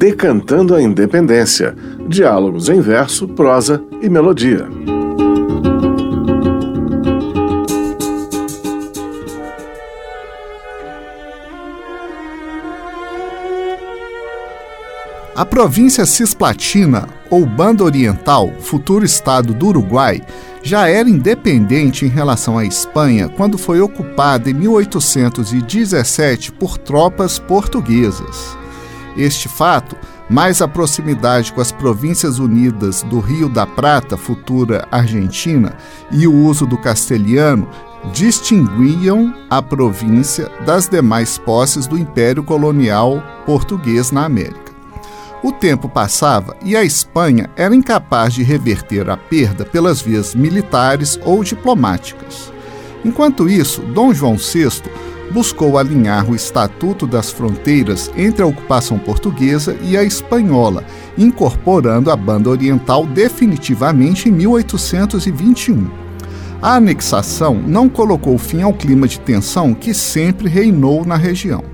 Decantando a Independência, diálogos em verso, prosa e melodia. A província cisplatina, ou Banda Oriental, futuro estado do Uruguai, já era independente em relação à Espanha quando foi ocupada em 1817 por tropas portuguesas. Este fato, mais a proximidade com as províncias unidas do Rio da Prata, futura Argentina, e o uso do castelhano, distinguiam a província das demais posses do Império Colonial Português na América. O tempo passava e a Espanha era incapaz de reverter a perda pelas vias militares ou diplomáticas. Enquanto isso, Dom João VI buscou alinhar o Estatuto das Fronteiras entre a ocupação portuguesa e a espanhola, incorporando a Banda Oriental definitivamente em 1821. A anexação não colocou fim ao clima de tensão que sempre reinou na região.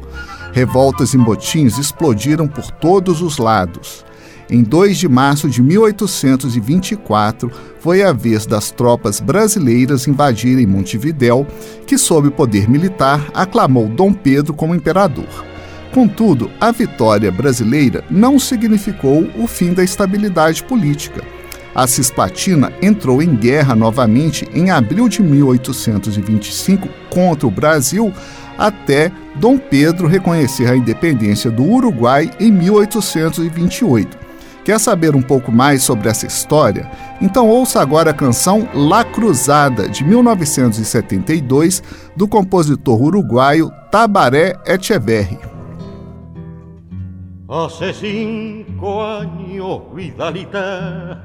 Revoltas e motins explodiram por todos os lados. Em 2 de março de 1824, foi a vez das tropas brasileiras invadirem Montevidéu, que, sob poder militar, aclamou Dom Pedro como imperador. Contudo, a vitória brasileira não significou o fim da estabilidade política. A Cisplatina entrou em guerra novamente em abril de 1825 contra o Brasil, até Dom Pedro reconhecer a independência do Uruguai em 1828. Quer saber um pouco mais sobre essa história? Então ouça agora a canção La Cruzada, de 1972, do compositor uruguaio Tabaré Echeverri. Hace cinco años, Vidalita,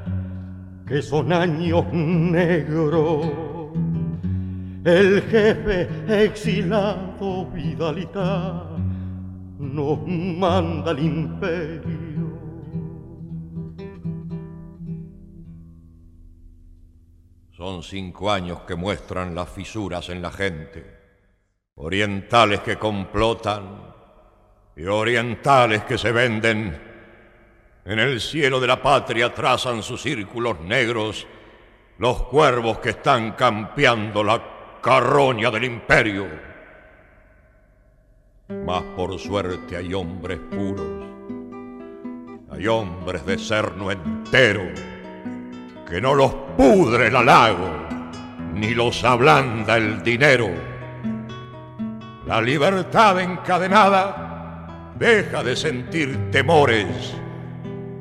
que son años negros el jefe exilado Vidalita nos manda al imperio. Cinco años que muestran las fisuras en la gente, orientales que complotan y orientales que se venden. En el cielo de la patria trazan sus círculos negros los cuervos que están campeando la carroña del imperio. Mas por suerte hay hombres puros, hay hombres de cerno entero, que no los pudre el halago, ni los ablanda el dinero. La libertad encadenada deja de sentir temores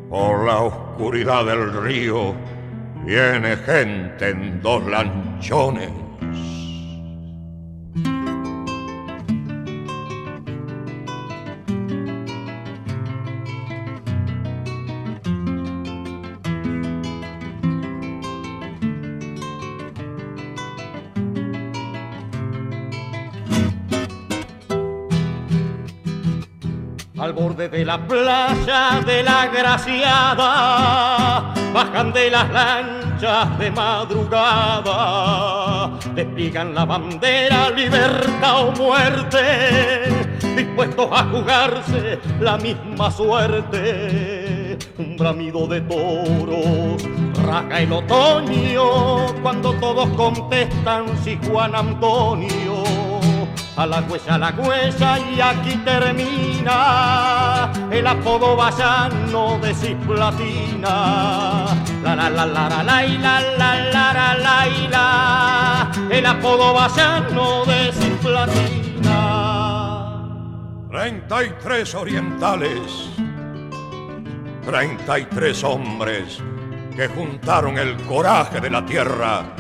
por la oscuridad del río. Viene gente en dos lanchones al borde de la playa de la Graciada, bajan de las lanchas de madrugada, despliegan la bandera, libertad o muerte, dispuestos a jugarse la misma suerte. Un bramido de toros raja el otoño cuando todos contestan si Juan Antonio a la huesa, a la huesa y aquí termina el apodo vasano de cisplatina. La la la la la la y la la la la la y la el apodo vasano de cisplatina. 33 orientales, 33 hombres que juntaron el coraje de la tierra,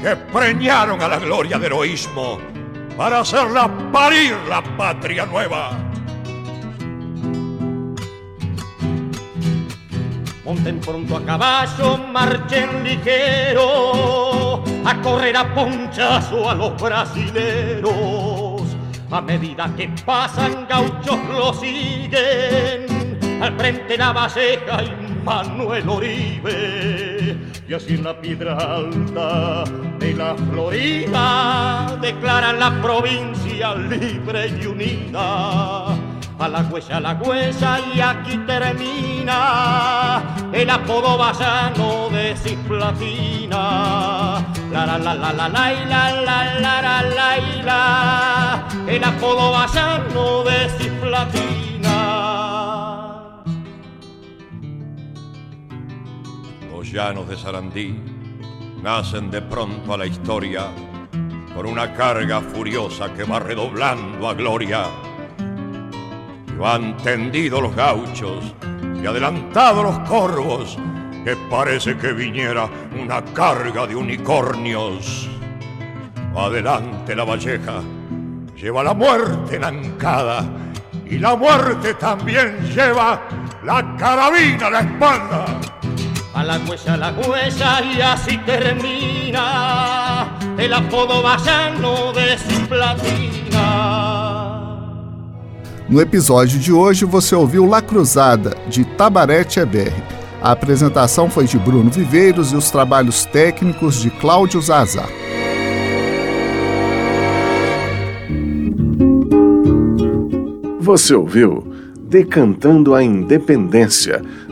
que preñaron a la gloria de heroísmo para hacerla parir la patria nueva. Monten pronto a caballo, marchen ligero, a correr a ponchazo a los brasileros. A medida que pasan gauchos lo siguen, al frente la Valleja y Manuel Oribe. Y así en la piedra alta de la Florida declaran la provincia libre y unida. A la huella, la huella y aquí termina el apodo vallano de Cisplatina. La la la la la la la la la la la el apodo vallano de Cisplatina. Los llanos de Sarandí nacen de pronto a la historia con una carga furiosa que va redoblando a gloria van tendido los gauchos y adelantado los corvos, que parece que viniera una carga de unicornios. Adelante la valleja, lleva la muerte enancada, y la muerte también lleva la carabina a la espalda. A la huella, la huella, y así termina el apodo vallano de Platina. No episódio de hoje você ouviu La Cruzada, de Tabarete Eberri. A apresentação foi de Bruno Viveiros e os trabalhos técnicos de Cláudio Zazar. Você ouviu Decantando a Independência,